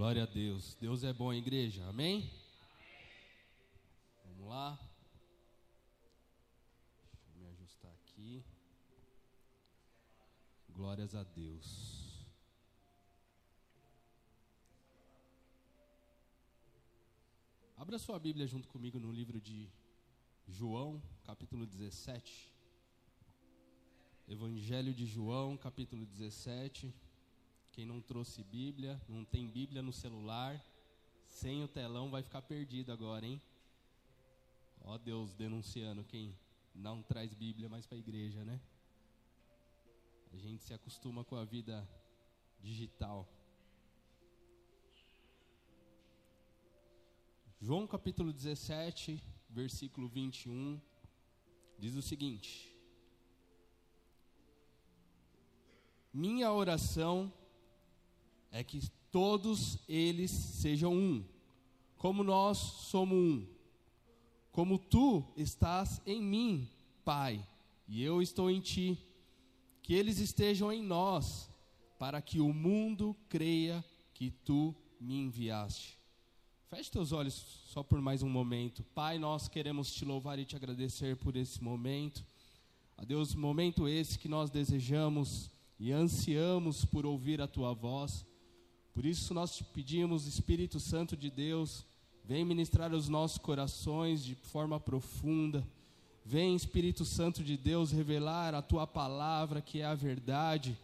Glória a Deus. Deus é bom, igreja. Amém? Vamos lá. Deixa eu me ajustar aqui. Glórias a Deus. Abra sua Bíblia junto comigo no livro de João, capítulo 17. Evangelho de João, capítulo 17. Quem não trouxe Bíblia, não tem Bíblia no celular, sem o telão vai ficar perdido agora, hein? Ó Deus denunciando quem não traz Bíblia mais para a igreja, né? A gente se acostuma com a vida digital. João capítulo 17, versículo 21, diz o seguinte: Minha oração é que todos eles sejam um, como nós somos um. Como tu estás em mim, Pai, e eu estou em ti, que eles estejam em nós, para que o mundo creia que tu me enviaste. Feche teus olhos só por mais um momento. Pai, nós queremos te louvar e te agradecer por esse momento. A Deus, momento esse que nós desejamos e ansiamos por ouvir a tua voz. Por isso nós te pedimos, Espírito Santo de Deus, vem ministrar os nossos corações de forma profunda. Vem, Espírito Santo de Deus, revelar a tua palavra, que é a verdade,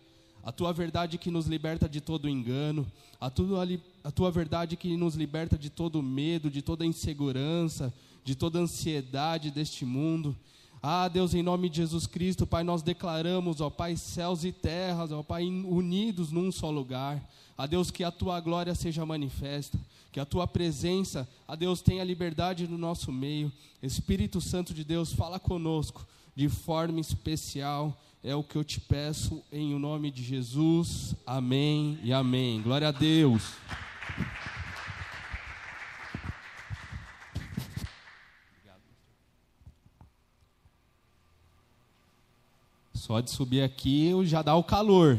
a tua verdade que nos liberta de todo engano, a tua, a tua verdade que nos liberta de todo medo, de toda insegurança, de toda ansiedade deste mundo. Ah, Deus, em nome de Jesus Cristo, Pai, nós declaramos, ó Pai, céus e terras, ó Pai, unidos num só lugar. A Deus, que a tua glória seja manifesta, que a tua presença, a Deus, tenha liberdade no nosso meio. Espírito Santo de Deus, fala conosco de forma especial. É o que eu te peço em o nome de Jesus. Amém e amém. Glória a Deus. Só de subir aqui já dá o calor.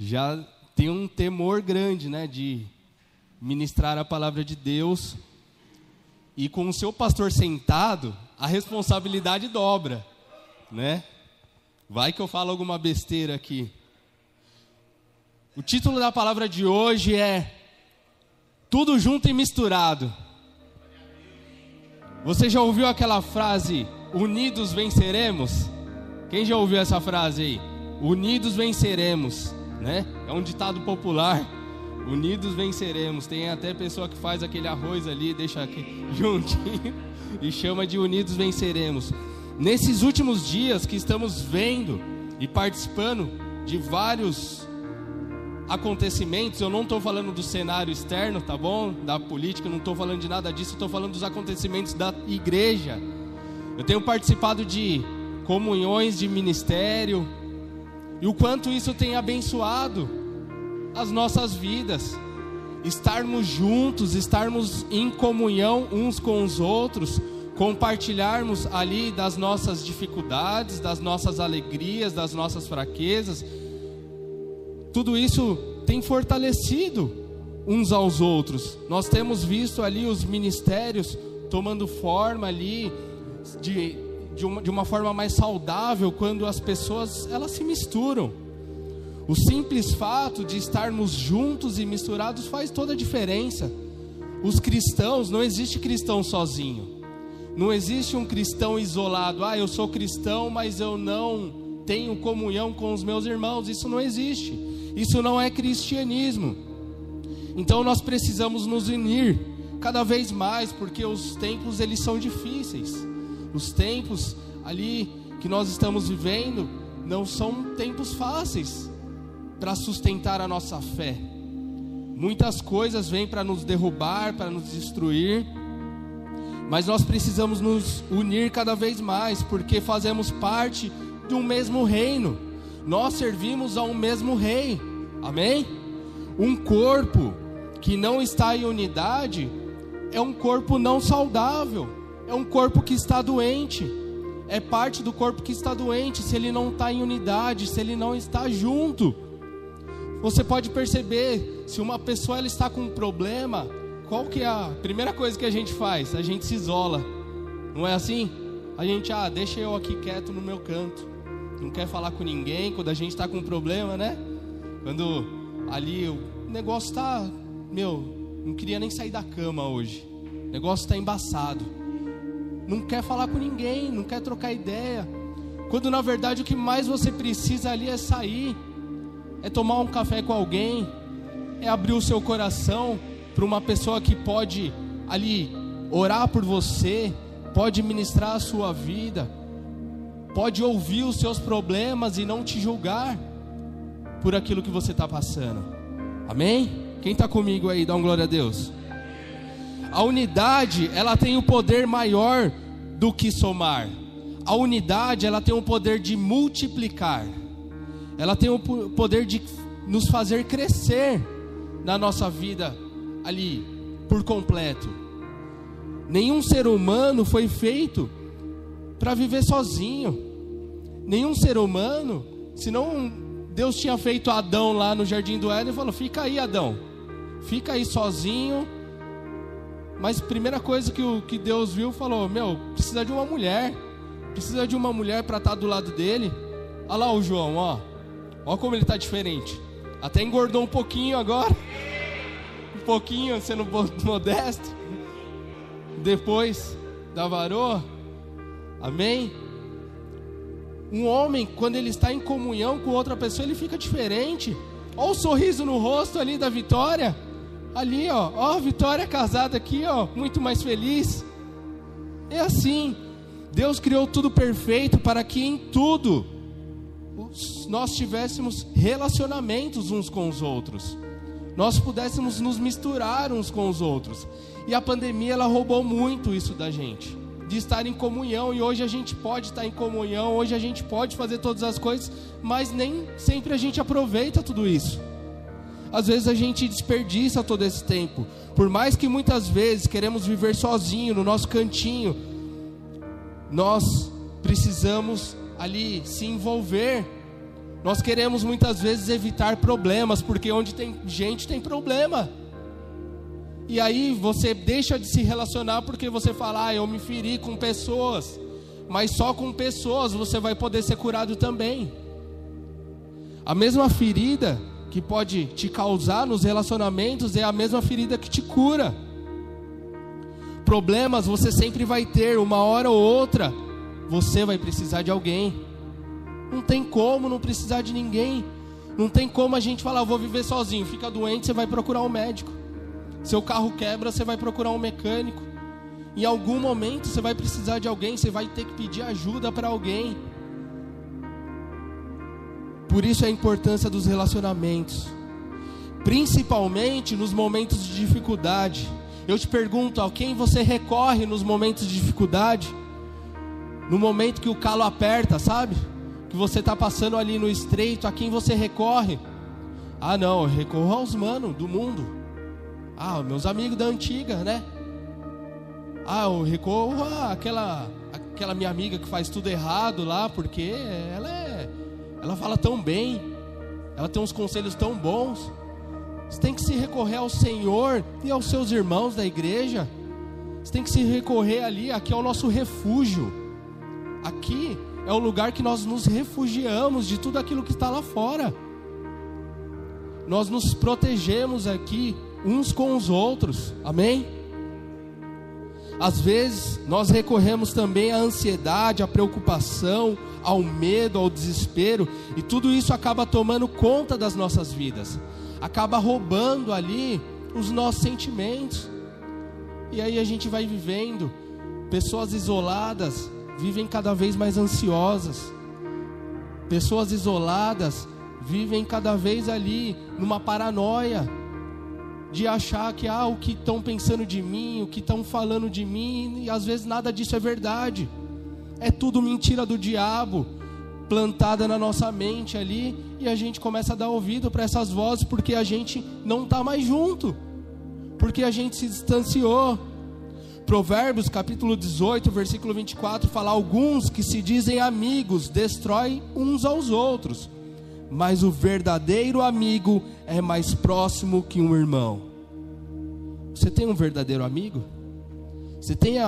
Já tem um temor grande, né, de ministrar a palavra de Deus. E com o seu pastor sentado, a responsabilidade dobra, né? Vai que eu falo alguma besteira aqui. O título da palavra de hoje é Tudo junto e misturado. Você já ouviu aquela frase, unidos venceremos? Quem já ouviu essa frase aí? Unidos venceremos, né? É um ditado popular. Unidos venceremos. Tem até pessoa que faz aquele arroz ali, deixa aqui juntinho e chama de unidos venceremos. Nesses últimos dias que estamos vendo e participando de vários acontecimentos, eu não estou falando do cenário externo, tá bom? Da política, não estou falando de nada disso, estou falando dos acontecimentos da igreja. Eu tenho participado de comunhões de ministério, e o quanto isso tem abençoado as nossas vidas. Estarmos juntos, estarmos em comunhão uns com os outros, compartilharmos ali das nossas dificuldades, das nossas alegrias, das nossas fraquezas. Tudo isso tem fortalecido uns aos outros. Nós temos visto ali os ministérios tomando forma ali de de uma, de uma forma mais saudável quando as pessoas elas se misturam. O simples fato de estarmos juntos e misturados faz toda a diferença. Os cristãos, não existe cristão sozinho. Não existe um cristão isolado. Ah, eu sou cristão, mas eu não tenho comunhão com os meus irmãos. Isso não existe. Isso não é cristianismo. Então nós precisamos nos unir cada vez mais, porque os tempos eles são difíceis. Os tempos ali que nós estamos vivendo não são tempos fáceis para sustentar a nossa fé. Muitas coisas vêm para nos derrubar, para nos destruir, mas nós precisamos nos unir cada vez mais, porque fazemos parte de um mesmo reino. Nós servimos a um mesmo rei. Amém? Um corpo que não está em unidade é um corpo não saudável é um corpo que está doente, é parte do corpo que está doente, se ele não está em unidade, se ele não está junto. Você pode perceber se uma pessoa ela está com um problema, qual que é a primeira coisa que a gente faz? A gente se isola. Não é assim? A gente, ah, deixa eu aqui quieto no meu canto. Não quer falar com ninguém quando a gente está com um problema, né? Quando ali o negócio está, meu, não queria nem sair da cama hoje. O negócio está embaçado. Não quer falar com ninguém, não quer trocar ideia. Quando na verdade o que mais você precisa ali é sair, é tomar um café com alguém, é abrir o seu coração para uma pessoa que pode ali orar por você, pode ministrar a sua vida, pode ouvir os seus problemas e não te julgar por aquilo que você está passando. Amém? Quem está comigo aí, dá um glória a Deus. A unidade, ela tem o um poder maior do que somar. A unidade, ela tem o um poder de multiplicar. Ela tem o um poder de nos fazer crescer na nossa vida ali por completo. Nenhum ser humano foi feito para viver sozinho. Nenhum ser humano, senão Deus tinha feito Adão lá no jardim do Éden e falou: "Fica aí, Adão. Fica aí sozinho". Mas primeira coisa que, o, que Deus viu, falou: "Meu, precisa de uma mulher. Precisa de uma mulher para estar tá do lado dele". Olha lá o João, ó. Ó como ele está diferente. Até engordou um pouquinho agora pouquinho, sendo modesto. Depois da varoa. Amém? Um homem, quando ele está em comunhão com outra pessoa, ele fica diferente. Olha o sorriso no rosto ali da Vitória. Ali, ó. Ó, Vitória casada aqui, ó. Muito mais feliz. É assim. Deus criou tudo perfeito para que em tudo nós tivéssemos relacionamentos uns com os outros nós pudéssemos nos misturar uns com os outros. E a pandemia ela roubou muito isso da gente, de estar em comunhão. E hoje a gente pode estar em comunhão, hoje a gente pode fazer todas as coisas, mas nem sempre a gente aproveita tudo isso. Às vezes a gente desperdiça todo esse tempo. Por mais que muitas vezes queremos viver sozinho no nosso cantinho, nós precisamos ali se envolver nós queremos muitas vezes evitar problemas, porque onde tem gente tem problema. E aí você deixa de se relacionar porque você fala, ah, eu me feri com pessoas. Mas só com pessoas você vai poder ser curado também. A mesma ferida que pode te causar nos relacionamentos é a mesma ferida que te cura. Problemas você sempre vai ter, uma hora ou outra, você vai precisar de alguém. Não tem como não precisar de ninguém. Não tem como a gente falar, vou viver sozinho. Fica doente, você vai procurar um médico. Seu carro quebra, você vai procurar um mecânico. Em algum momento você vai precisar de alguém, você vai ter que pedir ajuda para alguém. Por isso a importância dos relacionamentos, principalmente nos momentos de dificuldade. Eu te pergunto, a quem você recorre nos momentos de dificuldade? No momento que o calo aperta, sabe? que você está passando ali no estreito, a quem você recorre? Ah, não, eu recorro aos manos do mundo. Ah, meus amigos da antiga, né? Ah, eu recorro àquela, aquela minha amiga que faz tudo errado lá, porque ela é, ela fala tão bem, ela tem uns conselhos tão bons. Você tem que se recorrer ao Senhor e aos seus irmãos da igreja. Você tem que se recorrer ali, aqui é o nosso refúgio. Aqui é o lugar que nós nos refugiamos de tudo aquilo que está lá fora. Nós nos protegemos aqui uns com os outros, amém? Às vezes nós recorremos também à ansiedade, à preocupação, ao medo, ao desespero, e tudo isso acaba tomando conta das nossas vidas, acaba roubando ali os nossos sentimentos, e aí a gente vai vivendo, pessoas isoladas, vivem cada vez mais ansiosas. Pessoas isoladas vivem cada vez ali numa paranoia de achar que ah, o que estão pensando de mim, o que estão falando de mim, e às vezes nada disso é verdade. É tudo mentira do diabo plantada na nossa mente ali, e a gente começa a dar ouvido para essas vozes porque a gente não está mais junto, porque a gente se distanciou. Provérbios capítulo 18, versículo 24 fala: Alguns que se dizem amigos destroem uns aos outros, mas o verdadeiro amigo é mais próximo que um irmão. Você tem um verdadeiro amigo? Você tem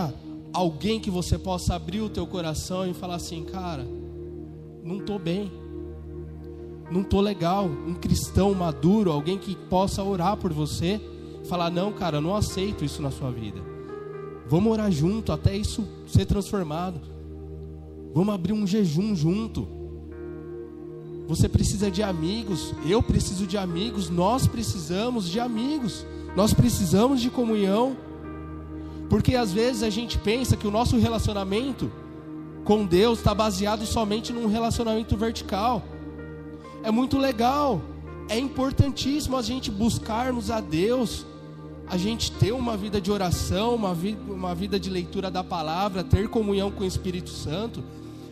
alguém que você possa abrir o teu coração e falar assim, cara, não estou bem, não estou legal. Um cristão maduro, alguém que possa orar por você, falar, não, cara, não aceito isso na sua vida. Vamos orar junto até isso ser transformado. Vamos abrir um jejum junto. Você precisa de amigos, eu preciso de amigos, nós precisamos de amigos, nós precisamos de comunhão. Porque às vezes a gente pensa que o nosso relacionamento com Deus está baseado somente num relacionamento vertical. É muito legal, é importantíssimo a gente buscarmos a Deus, a gente ter uma vida de oração, uma vida, uma vida de leitura da palavra, ter comunhão com o Espírito Santo.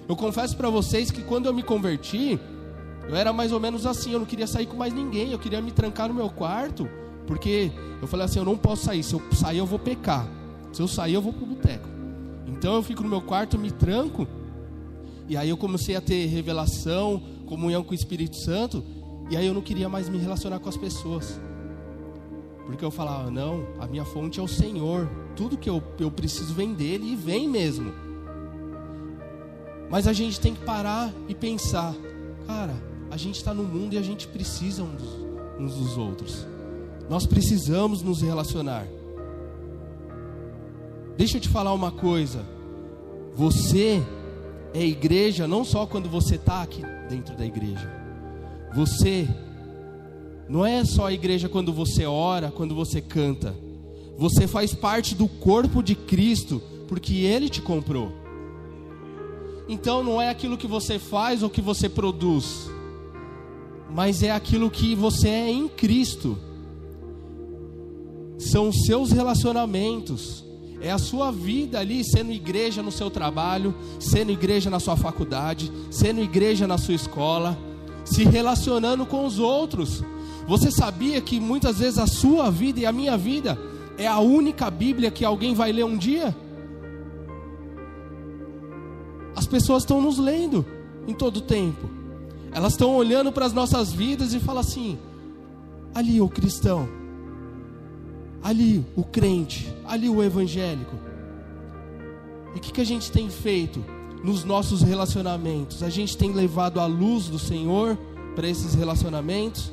Eu confesso para vocês que quando eu me converti, eu era mais ou menos assim, eu não queria sair com mais ninguém, eu queria me trancar no meu quarto, porque eu falei assim, eu não posso sair, se eu sair eu vou pecar. Se eu sair eu vou pro boteco. Então eu fico no meu quarto, me tranco. E aí eu comecei a ter revelação, comunhão com o Espírito Santo, e aí eu não queria mais me relacionar com as pessoas. Porque eu falava, não, a minha fonte é o Senhor. Tudo que eu, eu preciso vem dele e vem mesmo. Mas a gente tem que parar e pensar, cara, a gente está no mundo e a gente precisa uns dos, uns dos outros. Nós precisamos nos relacionar. Deixa eu te falar uma coisa. Você é igreja não só quando você está aqui dentro da igreja. Você não é só a igreja quando você ora, quando você canta. Você faz parte do corpo de Cristo porque Ele te comprou. Então não é aquilo que você faz ou que você produz mas é aquilo que você é em Cristo. São os seus relacionamentos, é a sua vida ali sendo igreja no seu trabalho, sendo igreja na sua faculdade, sendo igreja na sua escola, se relacionando com os outros. Você sabia que muitas vezes a sua vida e a minha vida é a única Bíblia que alguém vai ler um dia? As pessoas estão nos lendo em todo o tempo. Elas estão olhando para as nossas vidas e falam assim: ali o cristão, ali o crente, ali o evangélico. E o que, que a gente tem feito nos nossos relacionamentos? A gente tem levado a luz do Senhor para esses relacionamentos?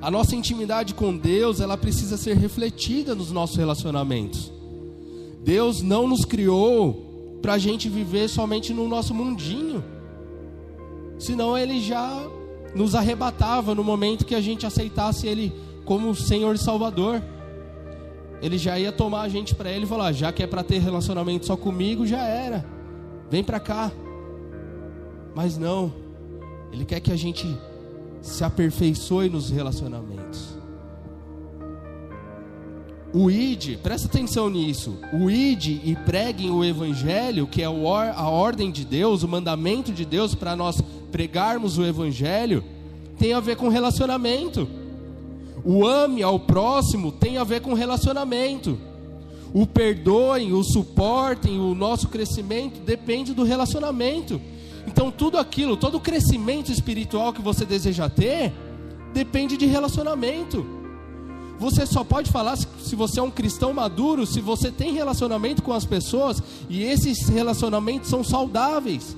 A nossa intimidade com Deus, ela precisa ser refletida nos nossos relacionamentos. Deus não nos criou para a gente viver somente no nosso mundinho senão ele já nos arrebatava no momento que a gente aceitasse ele como Senhor e Salvador. Ele já ia tomar a gente para ele e falar: já que é para ter relacionamento só comigo, já era, vem para cá. Mas não, ele quer que a gente se aperfeiçoe nos relacionamentos. O id, presta atenção nisso. O id e preguem o evangelho, que é a ordem de Deus, o mandamento de Deus para nós pregarmos o Evangelho tem a ver com relacionamento. O ame ao próximo tem a ver com relacionamento. O perdoem, o suportem, o nosso crescimento depende do relacionamento. Então, tudo aquilo, todo o crescimento espiritual que você deseja ter, depende de relacionamento. Você só pode falar se você é um cristão maduro, se você tem relacionamento com as pessoas e esses relacionamentos são saudáveis.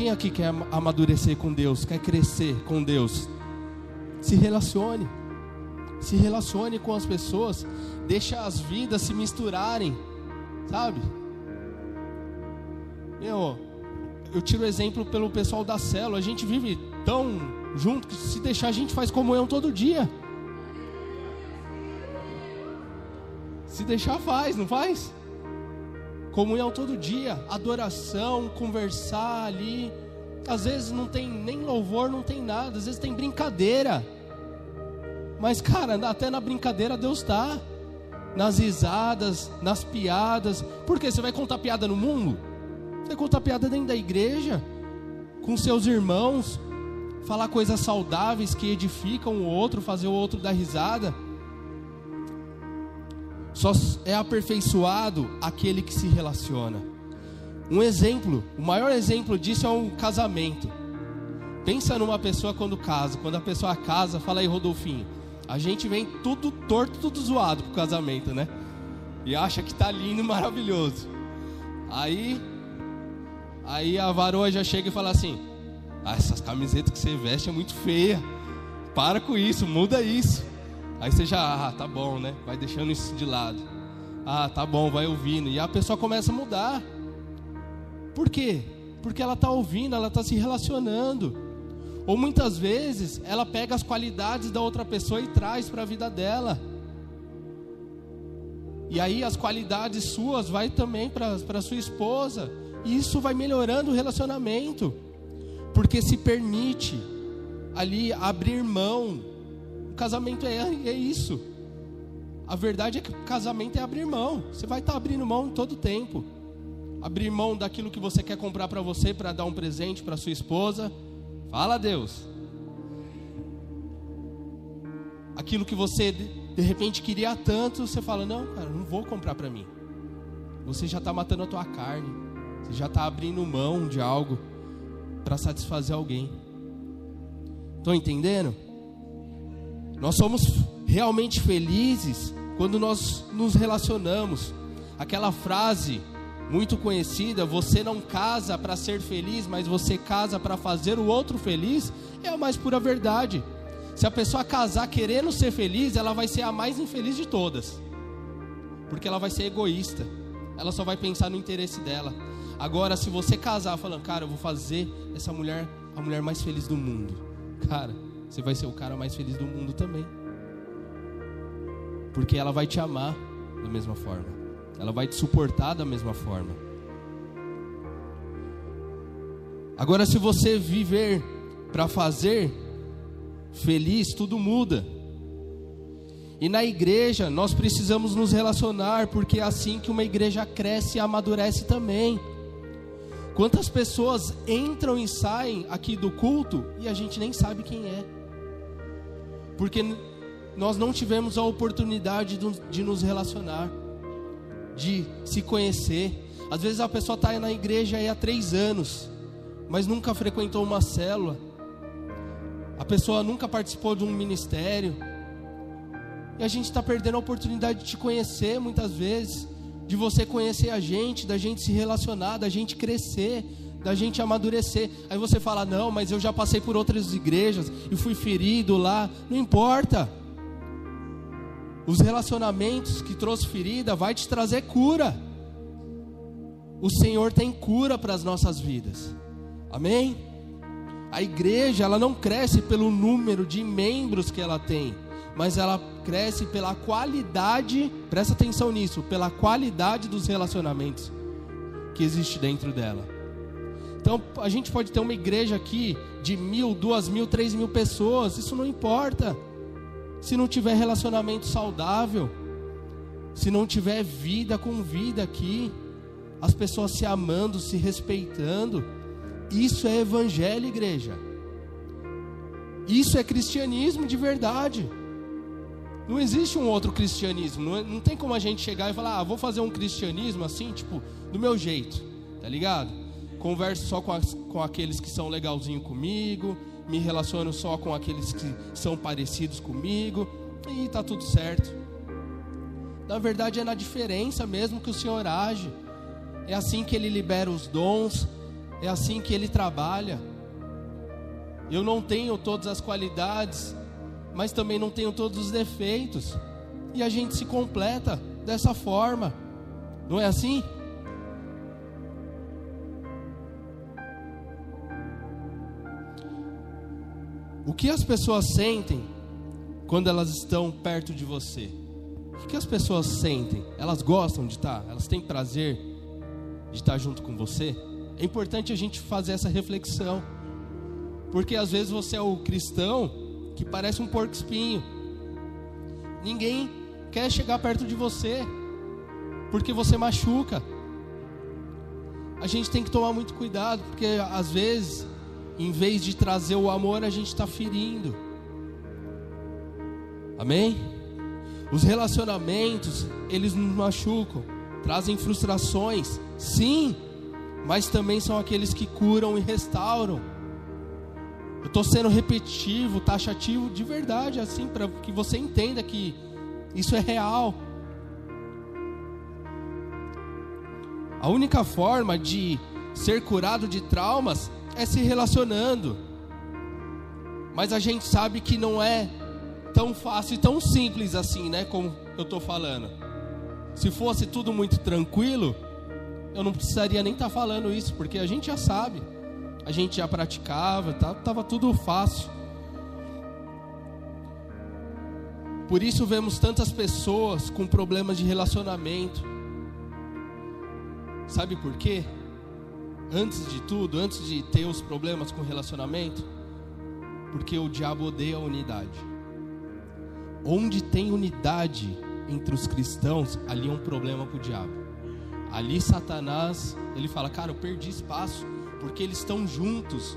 Quem aqui quer amadurecer com Deus, quer crescer com Deus? Se relacione. Se relacione com as pessoas, deixa as vidas se misturarem, sabe? Meu, eu tiro exemplo pelo pessoal da célula, a gente vive tão junto que se deixar a gente faz comunhão todo dia. Se deixar faz, não faz? Comunhão todo dia, adoração, conversar ali. Às vezes não tem nem louvor, não tem nada, às vezes tem brincadeira. Mas, cara, até na brincadeira Deus está. Nas risadas, nas piadas. Porque você vai contar piada no mundo? Você vai contar piada dentro da igreja, com seus irmãos, falar coisas saudáveis que edificam o outro, fazer o outro dar risada. Só é aperfeiçoado aquele que se relaciona. Um exemplo, o maior exemplo disso é um casamento. Pensa numa pessoa quando casa. Quando a pessoa casa, fala aí, Rodolfinho. A gente vem tudo torto, tudo zoado pro casamento, né? E acha que tá lindo maravilhoso. Aí, aí a varoa já chega e fala assim: ah, essas camisetas que você veste é muito feia. Para com isso, muda isso. Aí você já, ah, tá bom, né? Vai deixando isso de lado. Ah, tá bom, vai ouvindo. E a pessoa começa a mudar. Por quê? Porque ela está ouvindo, ela está se relacionando. Ou muitas vezes ela pega as qualidades da outra pessoa e traz para a vida dela. E aí as qualidades suas vai também para sua esposa. E isso vai melhorando o relacionamento. Porque se permite ali abrir mão. Casamento é, é isso. A verdade é que casamento é abrir mão. Você vai estar abrindo mão em todo tempo. Abrir mão daquilo que você quer comprar para você, para dar um presente para sua esposa. Fala Deus. Aquilo que você de repente queria tanto, você fala: Não, cara, não vou comprar para mim. Você já está matando a tua carne. Você já está abrindo mão de algo para satisfazer alguém. Estão entendendo? Nós somos realmente felizes quando nós nos relacionamos. Aquela frase muito conhecida, você não casa para ser feliz, mas você casa para fazer o outro feliz, é a mais pura verdade. Se a pessoa casar querendo ser feliz, ela vai ser a mais infeliz de todas. Porque ela vai ser egoísta. Ela só vai pensar no interesse dela. Agora, se você casar falando, cara, eu vou fazer essa mulher a mulher mais feliz do mundo. Cara, você vai ser o cara mais feliz do mundo também. Porque ela vai te amar da mesma forma. Ela vai te suportar da mesma forma. Agora, se você viver para fazer feliz, tudo muda. E na igreja nós precisamos nos relacionar, porque é assim que uma igreja cresce e amadurece também. Quantas pessoas entram e saem aqui do culto e a gente nem sabe quem é, porque nós não tivemos a oportunidade de nos relacionar de se conhecer. Às vezes a pessoa está na igreja há três anos, mas nunca frequentou uma célula. A pessoa nunca participou de um ministério. E a gente está perdendo a oportunidade de te conhecer muitas vezes, de você conhecer a gente, da gente se relacionar, da gente crescer, da gente amadurecer. Aí você fala: não, mas eu já passei por outras igrejas e fui ferido lá. Não importa. Os relacionamentos que trouxe ferida vai te trazer cura. O Senhor tem cura para as nossas vidas. Amém? A igreja, ela não cresce pelo número de membros que ela tem, mas ela cresce pela qualidade, presta atenção nisso, pela qualidade dos relacionamentos que existe dentro dela. Então, a gente pode ter uma igreja aqui de mil, duas mil, três mil pessoas, isso não importa se não tiver relacionamento saudável, se não tiver vida com vida aqui, as pessoas se amando, se respeitando, isso é evangelho, igreja. Isso é cristianismo de verdade. Não existe um outro cristianismo. Não, é, não tem como a gente chegar e falar, ah, vou fazer um cristianismo assim, tipo, do meu jeito, tá ligado? Converso só com, as, com aqueles que são legalzinho comigo, me relaciono só com aqueles que são parecidos comigo e está tudo certo. Na verdade, é na diferença mesmo que o Senhor age. É assim que Ele libera os dons, é assim que Ele trabalha. Eu não tenho todas as qualidades, mas também não tenho todos os defeitos. E a gente se completa dessa forma, não é assim? O que as pessoas sentem quando elas estão perto de você? O que as pessoas sentem? Elas gostam de estar? Elas têm prazer de estar junto com você? É importante a gente fazer essa reflexão. Porque às vezes você é o cristão que parece um porco espinho. Ninguém quer chegar perto de você porque você machuca. A gente tem que tomar muito cuidado, porque às vezes em vez de trazer o amor, a gente está ferindo. Amém? Os relacionamentos, eles nos machucam, trazem frustrações, sim, mas também são aqueles que curam e restauram. Eu estou sendo repetitivo, taxativo de verdade, assim, para que você entenda que isso é real. A única forma de ser curado de traumas é se relacionando. Mas a gente sabe que não é tão fácil e tão simples assim, né? Como eu estou falando. Se fosse tudo muito tranquilo, eu não precisaria nem estar tá falando isso, porque a gente já sabe, a gente já praticava, tá, tava tudo fácil. Por isso vemos tantas pessoas com problemas de relacionamento. Sabe por quê? Antes de tudo, antes de ter os problemas com relacionamento, porque o diabo odeia a unidade. Onde tem unidade entre os cristãos, ali é um problema para o diabo. Ali Satanás, ele fala, cara, eu perdi espaço, porque eles estão juntos,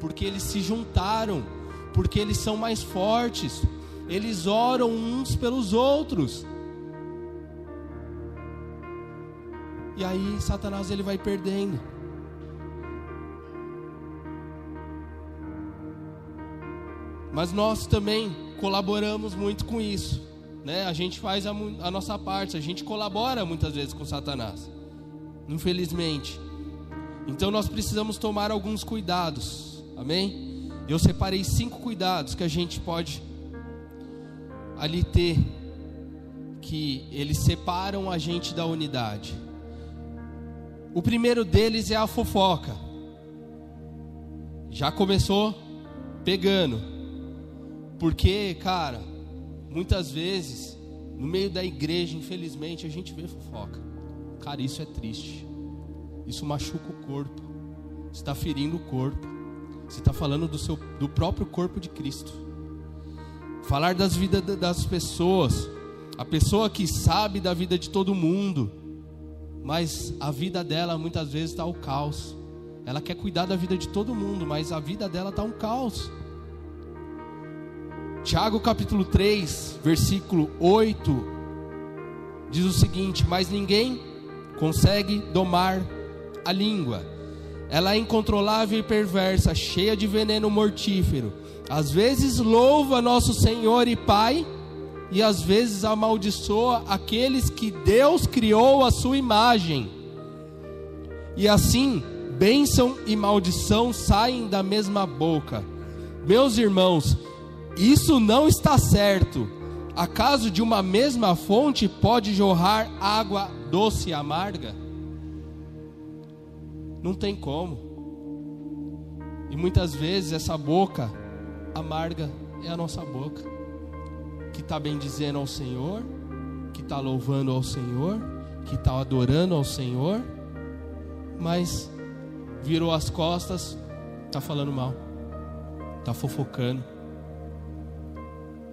porque eles se juntaram, porque eles são mais fortes, eles oram uns pelos outros. E aí Satanás ele vai perdendo. Mas nós também colaboramos muito com isso né? A gente faz a, a nossa parte, a gente colabora muitas vezes com Satanás, infelizmente. Então nós precisamos tomar alguns cuidados, amém? Eu separei cinco cuidados que a gente pode ali ter, que eles separam a gente da unidade. O primeiro deles é a fofoca. Já começou pegando. Porque, cara, Muitas vezes, no meio da igreja, infelizmente, a gente vê fofoca. Cara, isso é triste. Isso machuca o corpo. Está ferindo o corpo. Você está falando do, seu, do próprio corpo de Cristo. Falar das vidas das pessoas. A pessoa que sabe da vida de todo mundo. Mas a vida dela muitas vezes está o caos. Ela quer cuidar da vida de todo mundo, mas a vida dela está um caos. Tiago capítulo 3, versículo 8, diz o seguinte: Mas ninguém consegue domar a língua, ela é incontrolável e perversa, cheia de veneno mortífero. Às vezes louva nosso Senhor e Pai, e às vezes amaldiçoa aqueles que Deus criou à sua imagem. E assim, bênção e maldição saem da mesma boca. Meus irmãos, isso não está certo. Acaso de uma mesma fonte pode jorrar água doce e amarga? Não tem como. E muitas vezes essa boca amarga é a nossa boca, que está bendizendo ao Senhor, que está louvando ao Senhor, que está adorando ao Senhor, mas virou as costas, está falando mal, está fofocando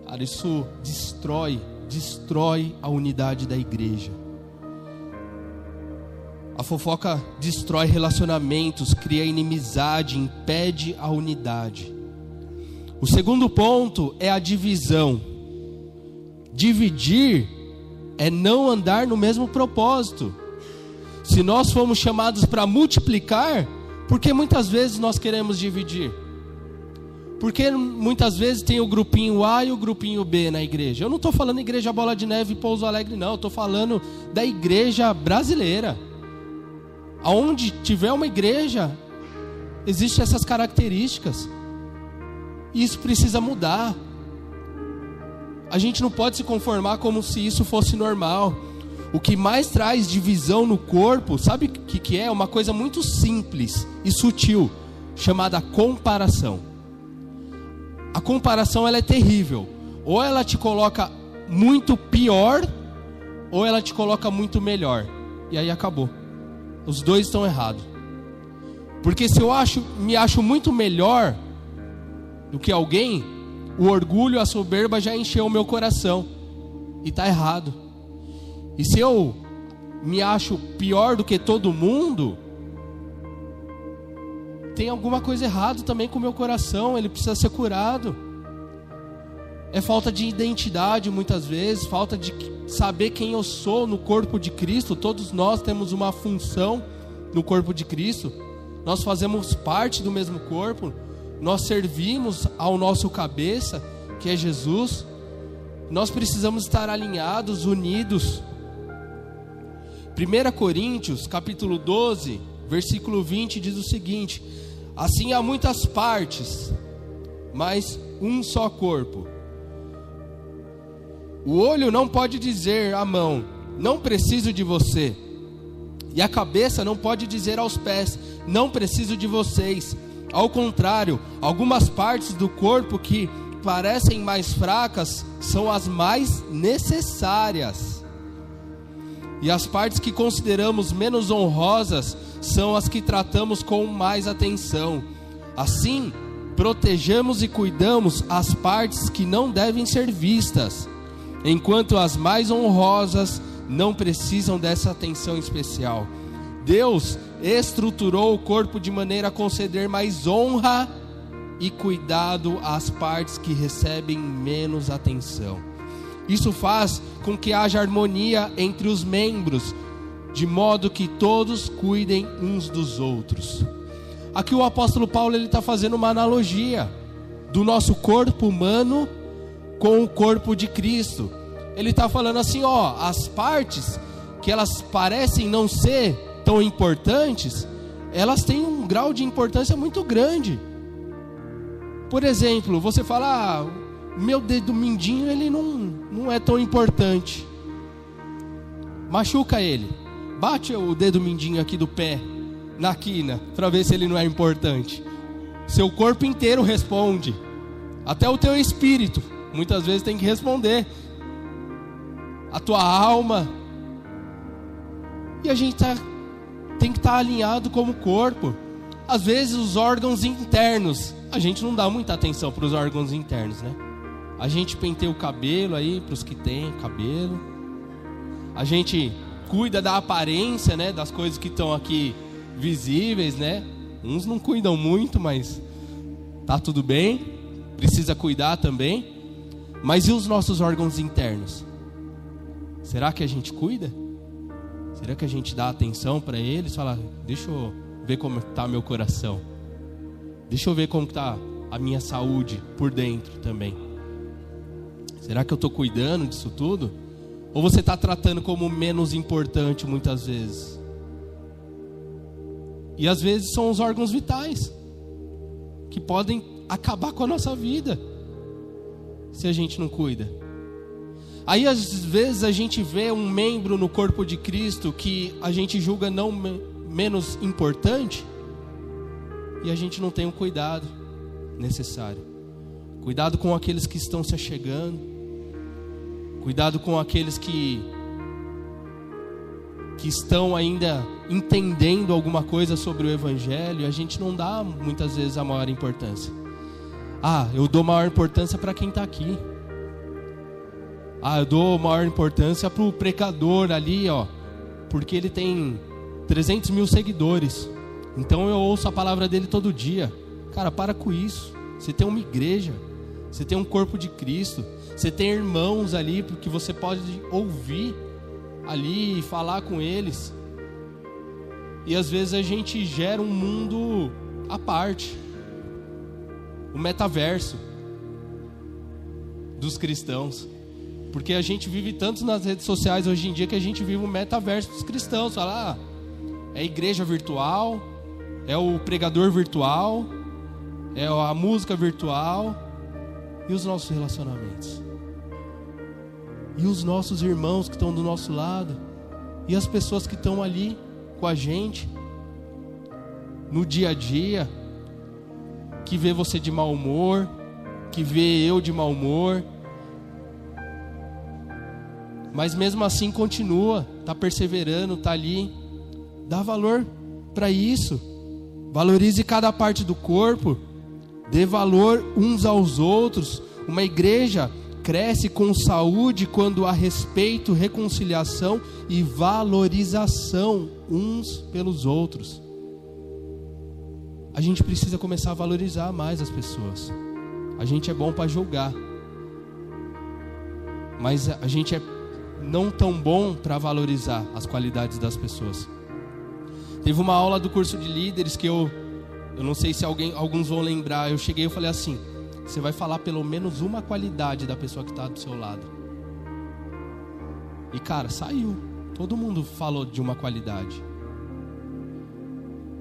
Cara, isso destrói, destrói a unidade da igreja. A fofoca destrói relacionamentos, cria inimizade, impede a unidade. O segundo ponto é a divisão. Dividir é não andar no mesmo propósito. Se nós fomos chamados para multiplicar, por que muitas vezes nós queremos dividir? Porque muitas vezes tem o grupinho A e o grupinho B na igreja. Eu não estou falando igreja Bola de Neve e Pouso Alegre, não. Estou falando da igreja brasileira. Aonde tiver uma igreja, existem essas características. E isso precisa mudar. A gente não pode se conformar como se isso fosse normal. O que mais traz divisão no corpo, sabe o que, que é? Uma coisa muito simples e sutil, chamada comparação a comparação ela é terrível. Ou ela te coloca muito pior, ou ela te coloca muito melhor. E aí acabou. Os dois estão errados. Porque se eu acho, me acho muito melhor do que alguém, o orgulho, a soberba já encheu o meu coração. E está errado. E se eu me acho pior do que todo mundo, tem alguma coisa errada também com o meu coração, ele precisa ser curado. É falta de identidade muitas vezes, falta de saber quem eu sou no corpo de Cristo. Todos nós temos uma função no corpo de Cristo, nós fazemos parte do mesmo corpo, nós servimos ao nosso cabeça, que é Jesus. Nós precisamos estar alinhados, unidos. 1 Coríntios, capítulo 12, versículo 20 diz o seguinte: Assim há muitas partes, mas um só corpo. O olho não pode dizer à mão: Não preciso de você. E a cabeça não pode dizer aos pés: Não preciso de vocês. Ao contrário, algumas partes do corpo que parecem mais fracas são as mais necessárias. E as partes que consideramos menos honrosas são as que tratamos com mais atenção. Assim, protegemos e cuidamos as partes que não devem ser vistas, enquanto as mais honrosas não precisam dessa atenção especial. Deus estruturou o corpo de maneira a conceder mais honra e cuidado às partes que recebem menos atenção. Isso faz com que haja harmonia entre os membros, de modo que todos cuidem uns dos outros. Aqui o apóstolo Paulo ele está fazendo uma analogia do nosso corpo humano com o corpo de Cristo. Ele está falando assim, ó, as partes que elas parecem não ser tão importantes, elas têm um grau de importância muito grande. Por exemplo, você fala, ah, meu dedo mindinho ele não, não é tão importante. Machuca ele. Bate o dedo mindinho aqui do pé na quina para ver se ele não é importante. Seu corpo inteiro responde. Até o teu espírito muitas vezes tem que responder. A tua alma. E a gente tá, tem que estar tá alinhado como corpo. Às vezes os órgãos internos, a gente não dá muita atenção para os órgãos internos, né? A gente penteia o cabelo aí para os que têm cabelo. A gente cuida da aparência, né, das coisas que estão aqui visíveis, né? Uns não cuidam muito, mas tá tudo bem. Precisa cuidar também. Mas e os nossos órgãos internos? Será que a gente cuida? Será que a gente dá atenção para eles? Fala, deixa eu ver como está meu coração. Deixa eu ver como está a minha saúde por dentro também. Será que eu estou cuidando disso tudo? Ou você está tratando como menos importante muitas vezes? E às vezes são os órgãos vitais que podem acabar com a nossa vida se a gente não cuida. Aí às vezes a gente vê um membro no corpo de Cristo que a gente julga não menos importante e a gente não tem o cuidado necessário. Cuidado com aqueles que estão se achegando Cuidado com aqueles que que estão ainda entendendo alguma coisa sobre o evangelho, a gente não dá muitas vezes a maior importância. Ah, eu dou maior importância para quem está aqui. Ah, eu dou maior importância para o precador ali, ó, porque ele tem 300 mil seguidores. Então eu ouço a palavra dele todo dia. Cara, para com isso. Você tem uma igreja, você tem um corpo de Cristo, você tem irmãos ali que você pode ouvir ali e falar com eles. E às vezes a gente gera um mundo à parte. O metaverso dos cristãos. Porque a gente vive tanto nas redes sociais hoje em dia que a gente vive o metaverso dos cristãos. Fala, ah, é igreja virtual, é o pregador virtual, é a música virtual e os nossos relacionamentos? E os nossos irmãos que estão do nosso lado, e as pessoas que estão ali com a gente, no dia a dia, que vê você de mau humor, que vê eu de mau humor, mas mesmo assim continua, está perseverando, está ali, dá valor para isso, valorize cada parte do corpo, dê valor uns aos outros. Uma igreja cresce com saúde quando há respeito, reconciliação e valorização uns pelos outros. A gente precisa começar a valorizar mais as pessoas. A gente é bom para julgar, mas a gente é não tão bom para valorizar as qualidades das pessoas. Teve uma aula do curso de líderes que eu, eu não sei se alguém, alguns vão lembrar. Eu cheguei e falei assim: você vai falar pelo menos uma qualidade da pessoa que está do seu lado. E cara, saiu. Todo mundo falou de uma qualidade.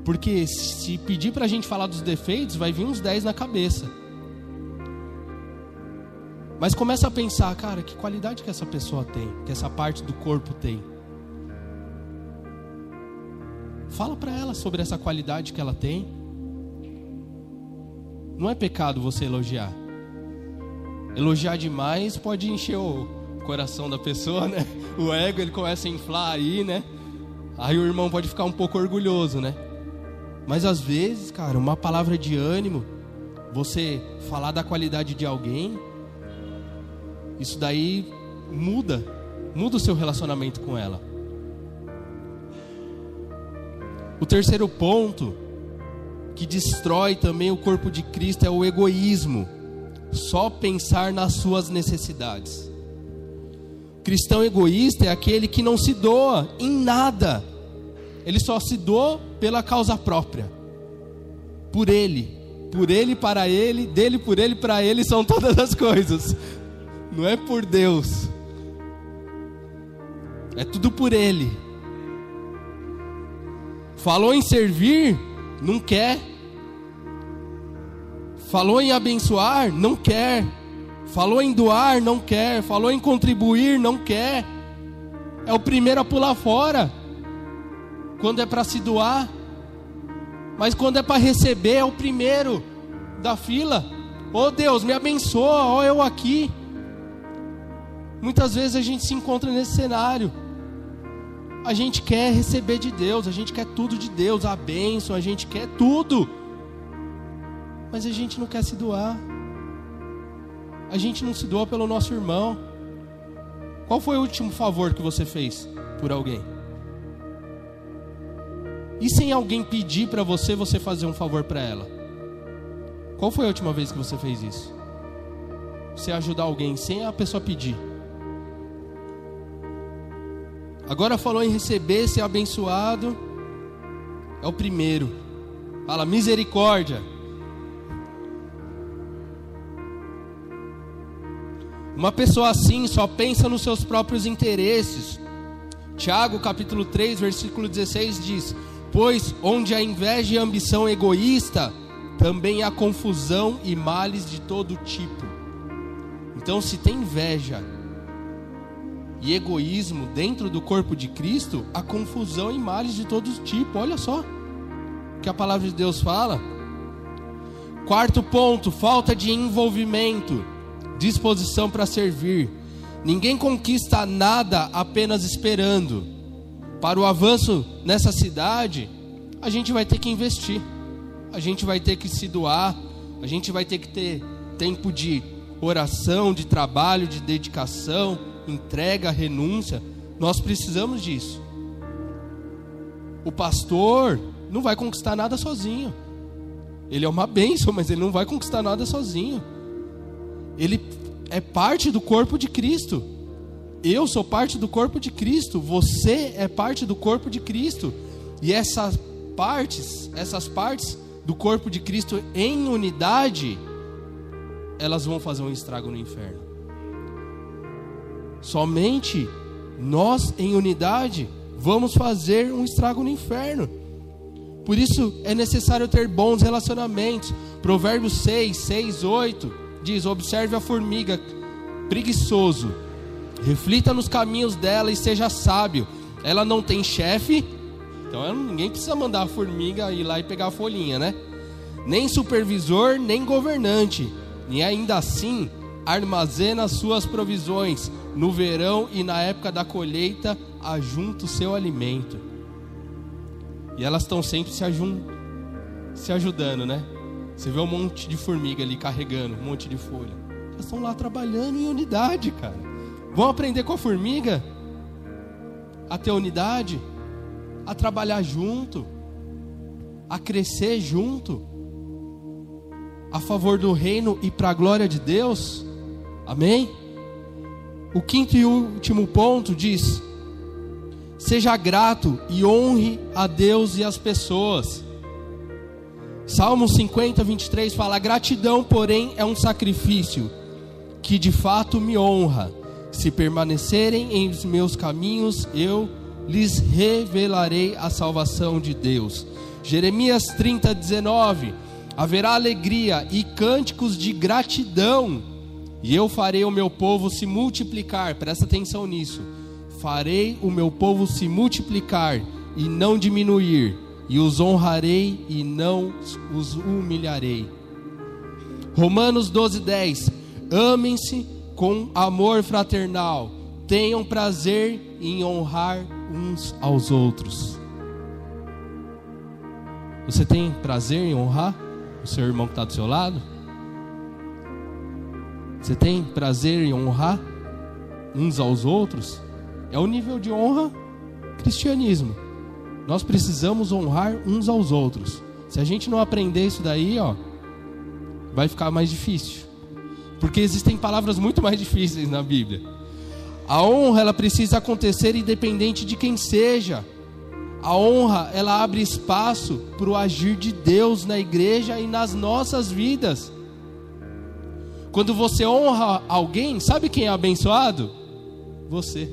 Porque se pedir para a gente falar dos defeitos, vai vir uns 10 na cabeça. Mas começa a pensar, cara, que qualidade que essa pessoa tem, que essa parte do corpo tem. Fala para ela sobre essa qualidade que ela tem. Não é pecado você elogiar. Elogiar demais pode encher o coração da pessoa, né? O ego ele começa a inflar aí, né? Aí o irmão pode ficar um pouco orgulhoso, né? Mas às vezes, cara, uma palavra de ânimo, você falar da qualidade de alguém, isso daí muda, muda o seu relacionamento com ela. O terceiro ponto que destrói também o corpo de Cristo é o egoísmo. Só pensar nas suas necessidades. Cristão egoísta é aquele que não se doa em nada. Ele só se doa pela causa própria. Por ele, por ele para ele, dele por ele para ele são todas as coisas. Não é por Deus. É tudo por ele. Falou em servir, não quer. Falou em abençoar, não quer. Falou em doar, não quer. Falou em contribuir, não quer. É o primeiro a pular fora. Quando é para se doar. Mas quando é para receber, é o primeiro da fila. Oh Deus, me abençoa, ó oh, eu aqui. Muitas vezes a gente se encontra nesse cenário a gente quer receber de Deus, a gente quer tudo de Deus, a bênção, a gente quer tudo. Mas a gente não quer se doar. A gente não se doa pelo nosso irmão. Qual foi o último favor que você fez por alguém? E sem alguém pedir para você, você fazer um favor para ela? Qual foi a última vez que você fez isso? Você ajudar alguém sem a pessoa pedir? Agora falou em receber, ser abençoado. É o primeiro. Fala misericórdia. Uma pessoa assim só pensa nos seus próprios interesses. Tiago capítulo 3, versículo 16 diz: Pois onde há inveja e ambição egoísta, também há confusão e males de todo tipo. Então, se tem inveja, e egoísmo dentro do corpo de Cristo, a confusão e males de todo tipo. Olha só que a palavra de Deus fala. Quarto ponto, falta de envolvimento, disposição para servir. Ninguém conquista nada apenas esperando. Para o avanço nessa cidade, a gente vai ter que investir. A gente vai ter que se doar, a gente vai ter que ter tempo de oração, de trabalho, de dedicação, entrega, renúncia. Nós precisamos disso. O pastor não vai conquistar nada sozinho. Ele é uma bênção, mas ele não vai conquistar nada sozinho. Ele é parte do corpo de Cristo. Eu sou parte do corpo de Cristo. Você é parte do corpo de Cristo. E essas partes, essas partes do corpo de Cristo em unidade, elas vão fazer um estrago no inferno. Somente nós, em unidade, vamos fazer um estrago no inferno. Por isso é necessário ter bons relacionamentos. Provérbios 6, 6, 8 diz: Observe a formiga, preguiçoso, reflita nos caminhos dela e seja sábio. Ela não tem chefe, então ninguém precisa mandar a formiga ir lá e pegar a folhinha, né? Nem supervisor, nem governante. E ainda assim, armazena suas provisões. No verão e na época da colheita, ajunta o seu alimento. E elas estão sempre se, ajun... se ajudando, né? Você vê um monte de formiga ali carregando um monte de folha. Elas estão lá trabalhando em unidade, cara. Vão aprender com a formiga a ter unidade, a trabalhar junto, a crescer junto, a favor do reino e para a glória de Deus. Amém? O quinto e último ponto diz: Seja grato e honre a Deus e as pessoas. Salmo 50, 23 fala: Gratidão, porém, é um sacrifício que de fato me honra. Se permanecerem em meus caminhos, eu lhes revelarei a salvação de Deus. Jeremias 30, 19: Haverá alegria e cânticos de gratidão, e eu farei o meu povo se multiplicar. Presta atenção nisso. Farei o meu povo se multiplicar e não diminuir, e os honrarei e não os humilharei. Romanos 12, 10: Amem-se com amor fraternal, tenham prazer em honrar uns aos outros. Você tem prazer em honrar o seu irmão que está do seu lado? Você tem prazer em honrar uns aos outros? É o nível de honra cristianismo. Nós precisamos honrar uns aos outros. Se a gente não aprender isso daí, ó, vai ficar mais difícil. Porque existem palavras muito mais difíceis na Bíblia. A honra ela precisa acontecer independente de quem seja. A honra ela abre espaço para o agir de Deus na igreja e nas nossas vidas. Quando você honra alguém, sabe quem é abençoado? Você.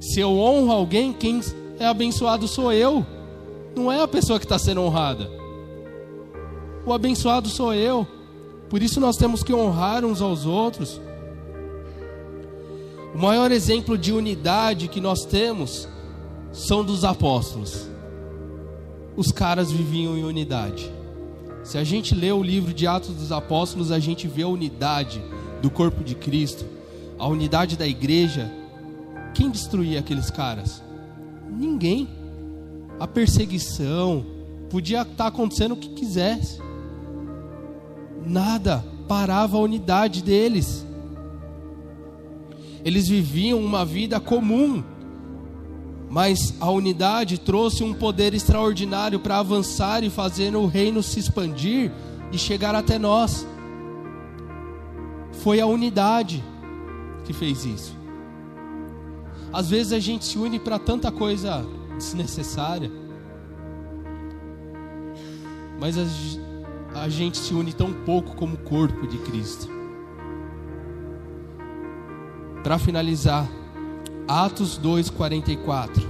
Se eu honro alguém, quem é abençoado sou eu, não é a pessoa que está sendo honrada. O abençoado sou eu. Por isso nós temos que honrar uns aos outros. O maior exemplo de unidade que nós temos são dos apóstolos. Os caras viviam em unidade. Se a gente lê o livro de Atos dos Apóstolos, a gente vê a unidade do corpo de Cristo, a unidade da igreja. Quem destruía aqueles caras? Ninguém. A perseguição podia estar acontecendo o que quisesse nada parava a unidade deles. Eles viviam uma vida comum, mas a unidade trouxe um poder extraordinário para avançar e fazer o reino se expandir e chegar até nós. Foi a unidade que fez isso. Às vezes a gente se une para tanta coisa desnecessária, mas a gente se une tão pouco como o corpo de Cristo. Para finalizar, Atos 2:44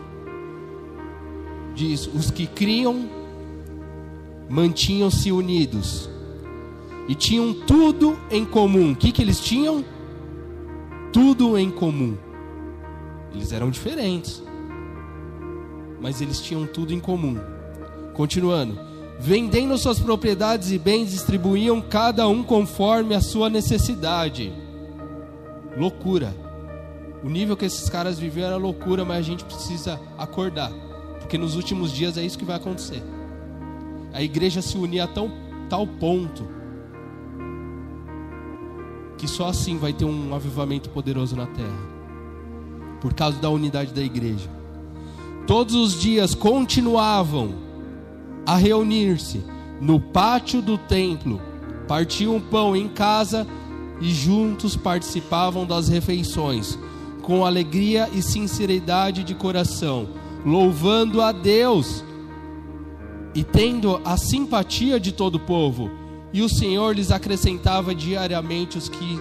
diz: Os que criam mantinham-se unidos e tinham tudo em comum. O que, que eles tinham? Tudo em comum. Eles eram diferentes, mas eles tinham tudo em comum. Continuando, vendendo suas propriedades e bens, distribuíam cada um conforme a sua necessidade. Loucura. O nível que esses caras viviam era loucura, mas a gente precisa acordar, porque nos últimos dias é isso que vai acontecer. A igreja se unir a tão, tal ponto que só assim vai ter um avivamento poderoso na terra, por causa da unidade da igreja. Todos os dias continuavam a reunir-se no pátio do templo, partiam pão em casa e juntos participavam das refeições, com alegria e sinceridade de coração, louvando a Deus e tendo a simpatia de todo o povo. E o Senhor lhes acrescentava diariamente os que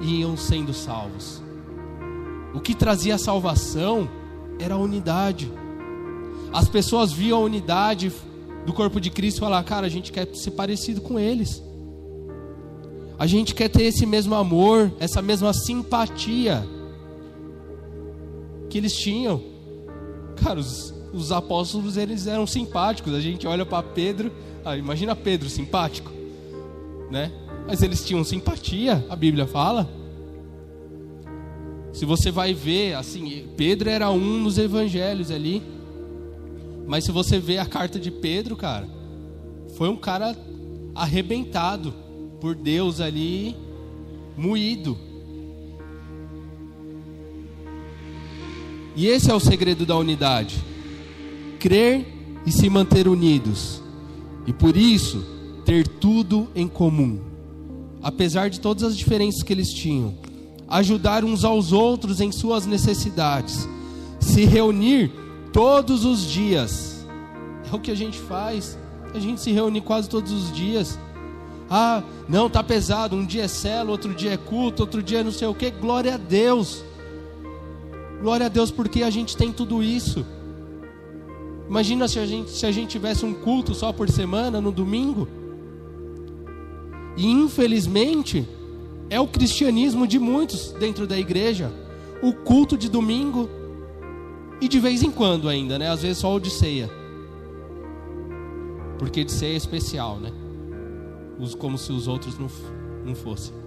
iam sendo salvos. O que trazia salvação era a unidade. As pessoas viam a unidade do corpo de Cristo falar, cara, a gente quer ser parecido com eles. A gente quer ter esse mesmo amor, essa mesma simpatia que eles tinham. Cara, os, os apóstolos eles eram simpáticos. A gente olha para Pedro, ah, imagina Pedro simpático, né? Mas eles tinham simpatia, a Bíblia fala. Se você vai ver, assim, Pedro era um nos evangelhos ali. Mas se você vê a carta de Pedro, cara, foi um cara arrebentado por Deus ali, moído. E esse é o segredo da unidade: crer e se manter unidos. E por isso, ter tudo em comum. Apesar de todas as diferenças que eles tinham, ajudar uns aos outros em suas necessidades se reunir todos os dias. É o que a gente faz. A gente se reúne quase todos os dias. Ah, não, tá pesado. Um dia é celo, outro dia é culto, outro dia é não sei o que. Glória a Deus. Glória a Deus porque a gente tem tudo isso. Imagina se a gente, se a gente tivesse um culto só por semana, no domingo. E infelizmente, é o cristianismo de muitos dentro da igreja. O culto de domingo e de vez em quando ainda, né? Às vezes só o de ceia. Porque de ceia é especial, né? Como se os outros não, não fossem.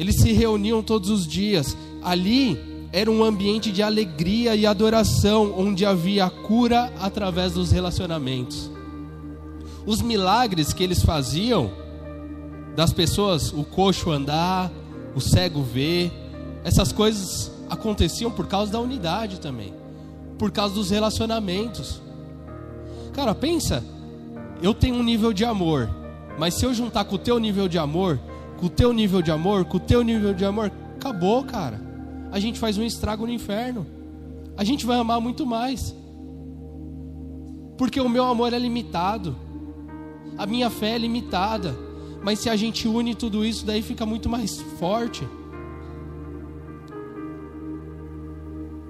Eles se reuniam todos os dias. Ali era um ambiente de alegria e adoração, onde havia cura através dos relacionamentos. Os milagres que eles faziam, das pessoas, o coxo andar, o cego ver, essas coisas aconteciam por causa da unidade também, por causa dos relacionamentos. Cara, pensa, eu tenho um nível de amor, mas se eu juntar com o teu nível de amor, com o teu nível de amor, com o teu nível de amor, acabou, cara a gente faz um estrago no inferno. A gente vai amar muito mais. Porque o meu amor é limitado. A minha fé é limitada. Mas se a gente une tudo isso, daí fica muito mais forte.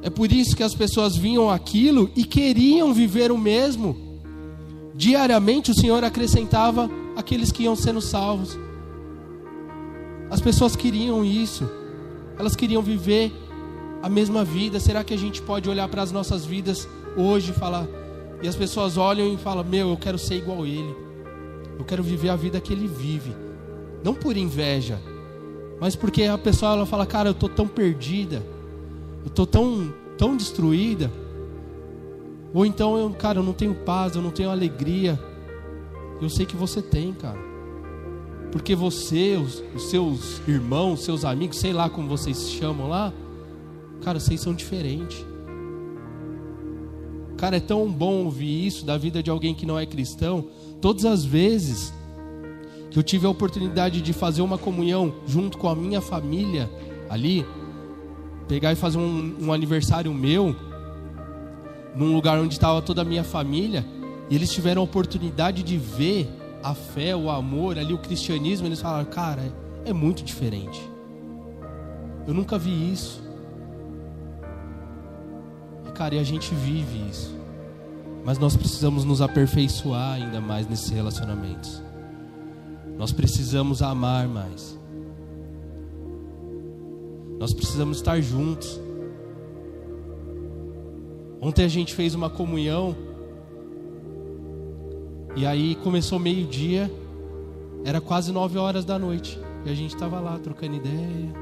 É por isso que as pessoas vinham aquilo e queriam viver o mesmo. Diariamente o Senhor acrescentava aqueles que iam sendo salvos. As pessoas queriam isso elas queriam viver a mesma vida. Será que a gente pode olhar para as nossas vidas hoje e falar? E as pessoas olham e falam: Meu, eu quero ser igual a ele. Eu quero viver a vida que ele vive. Não por inveja, mas porque a pessoa ela fala: Cara, eu estou tão perdida. Eu estou tão, tão destruída. Ou então, eu, cara, eu não tenho paz, eu não tenho alegria. Eu sei que você tem, cara. Porque você, os, os seus irmãos, seus amigos, sei lá como vocês se chamam lá, cara, vocês são diferentes. Cara, é tão bom ouvir isso da vida de alguém que não é cristão. Todas as vezes que eu tive a oportunidade de fazer uma comunhão junto com a minha família ali, pegar e fazer um, um aniversário meu, num lugar onde estava toda a minha família, e eles tiveram a oportunidade de ver a fé, o amor, ali o cristianismo, eles falaram, cara, é muito diferente. Eu nunca vi isso. E cara, e a gente vive isso. Mas nós precisamos nos aperfeiçoar ainda mais nesses relacionamentos. Nós precisamos amar mais. Nós precisamos estar juntos. Ontem a gente fez uma comunhão e aí começou meio-dia, era quase nove horas da noite. E a gente estava lá trocando ideia,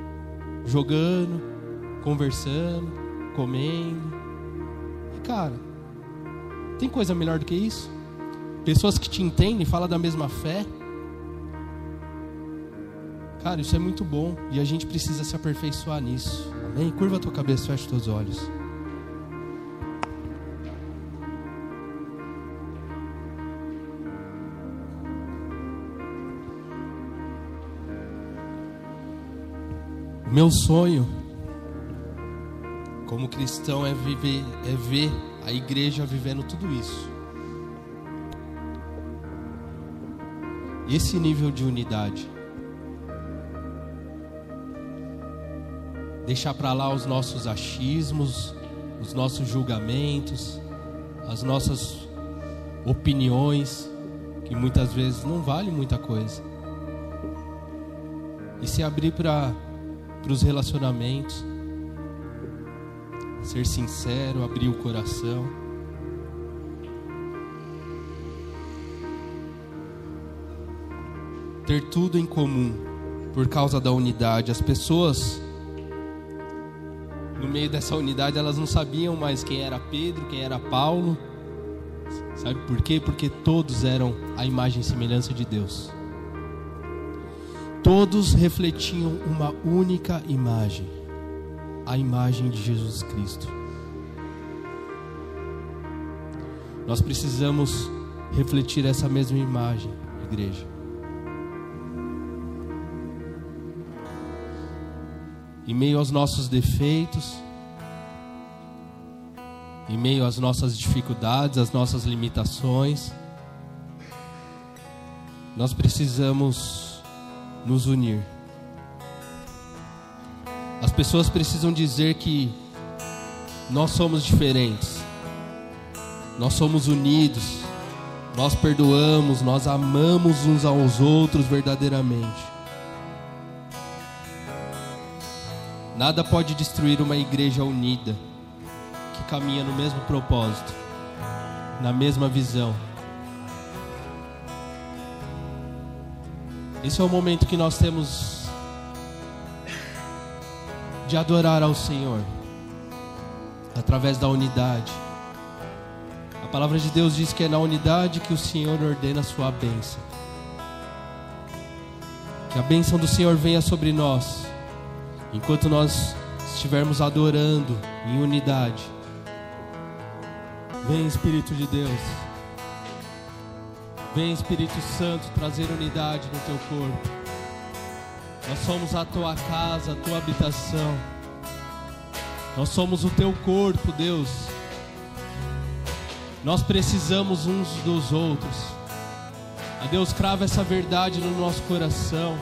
jogando, conversando, comendo. E cara, tem coisa melhor do que isso? Pessoas que te entendem, falam da mesma fé. Cara, isso é muito bom e a gente precisa se aperfeiçoar nisso. Amém? Curva a tua cabeça, fecha os teus olhos. Meu sonho como cristão é viver, é ver a igreja vivendo tudo isso. Esse nível de unidade. Deixar para lá os nossos achismos, os nossos julgamentos, as nossas opiniões, que muitas vezes não valem muita coisa. E se abrir para para os relacionamentos. Ser sincero, abrir o coração. Ter tudo em comum por causa da unidade. As pessoas, no meio dessa unidade, elas não sabiam mais quem era Pedro, quem era Paulo. Sabe por quê? Porque todos eram a imagem e semelhança de Deus todos refletiam uma única imagem, a imagem de Jesus Cristo. Nós precisamos refletir essa mesma imagem, igreja. em meio aos nossos defeitos, em meio às nossas dificuldades, às nossas limitações. Nós precisamos nos unir. As pessoas precisam dizer que nós somos diferentes, nós somos unidos, nós perdoamos, nós amamos uns aos outros verdadeiramente. Nada pode destruir uma igreja unida, que caminha no mesmo propósito, na mesma visão. Esse é o momento que nós temos de adorar ao Senhor através da unidade. A palavra de Deus diz que é na unidade que o Senhor ordena a sua bênção. Que a bênção do Senhor venha sobre nós, enquanto nós estivermos adorando em unidade. Vem Espírito de Deus. Vem Espírito Santo trazer unidade no teu corpo. Nós somos a tua casa, a tua habitação. Nós somos o teu corpo, Deus. Nós precisamos uns dos outros. A Deus, crava essa verdade no nosso coração.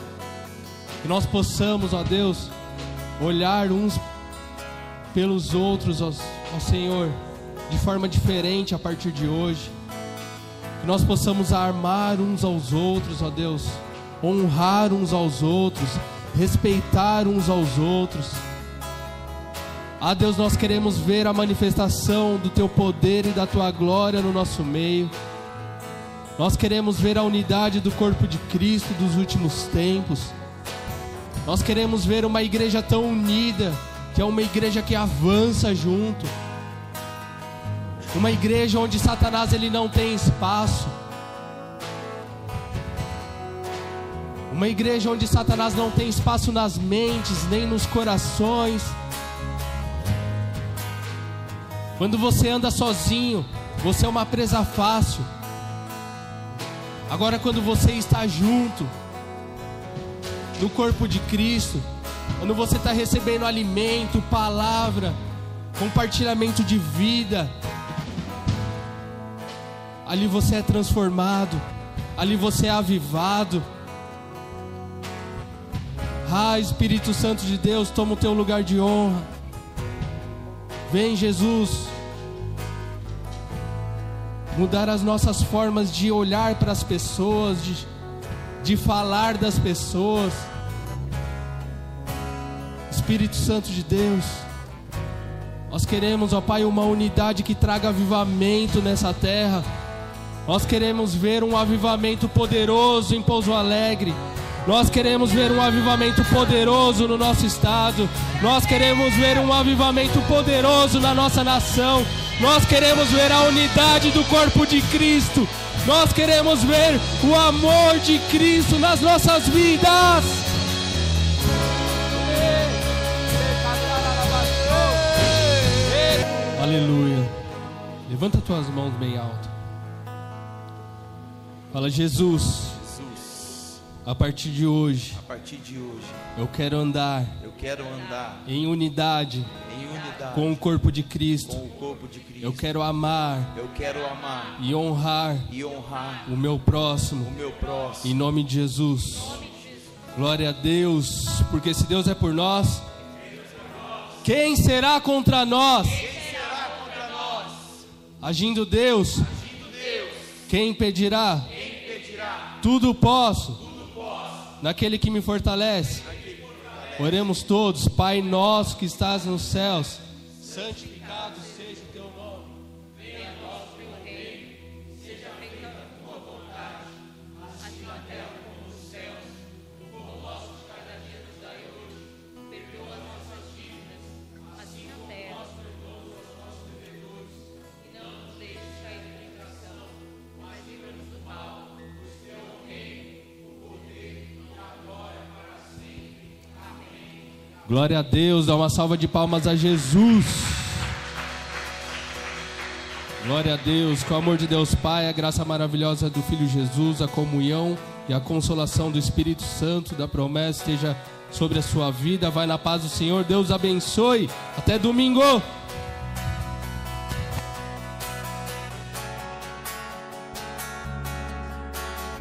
Que nós possamos, ó Deus, olhar uns pelos outros, ó, ó Senhor, de forma diferente a partir de hoje. Que nós possamos armar uns aos outros, ó Deus, honrar uns aos outros, respeitar uns aos outros. Ah, Deus, nós queremos ver a manifestação do Teu poder e da Tua glória no nosso meio. Nós queremos ver a unidade do corpo de Cristo dos últimos tempos. Nós queremos ver uma igreja tão unida, que é uma igreja que avança junto. Uma igreja onde Satanás ele não tem espaço. Uma igreja onde Satanás não tem espaço nas mentes, nem nos corações. Quando você anda sozinho, você é uma presa fácil. Agora, quando você está junto, no corpo de Cristo, quando você está recebendo alimento, palavra, compartilhamento de vida, ali você é transformado, ali você é avivado. Ah, Espírito Santo de Deus, toma o teu lugar de honra. Vem, Jesus, mudar as nossas formas de olhar para as pessoas, de, de falar das pessoas. Espírito Santo de Deus, nós queremos, ó Pai, uma unidade que traga avivamento nessa terra. Nós queremos ver um avivamento poderoso em Pouso Alegre. Nós queremos ver um avivamento poderoso no nosso estado. Nós queremos ver um avivamento poderoso na nossa nação. Nós queremos ver a unidade do corpo de Cristo. Nós queremos ver o amor de Cristo nas nossas vidas. Aleluia. Levanta tuas mãos bem alto. Fala, Jesus. A partir de hoje. A partir de hoje. Eu quero andar. Eu quero andar em unidade. Em unidade. Com o corpo de Cristo. Com o corpo de Cristo. Eu quero amar. Eu quero amar. E honrar. E honrar o meu próximo. O meu próximo. Em nome de Jesus. Glória a Deus, porque se Deus é por nós, quem será contra nós? Agindo Deus, quem impedirá? Tudo posso naquele que me fortalece. Oremos todos, Pai nosso que estás nos céus, santificado Glória a Deus, dá uma salva de palmas a Jesus. Glória a Deus, com o amor de Deus Pai, a graça maravilhosa do Filho Jesus, a comunhão e a consolação do Espírito Santo da promessa esteja sobre a sua vida. Vai na paz do Senhor. Deus abençoe. Até domingo.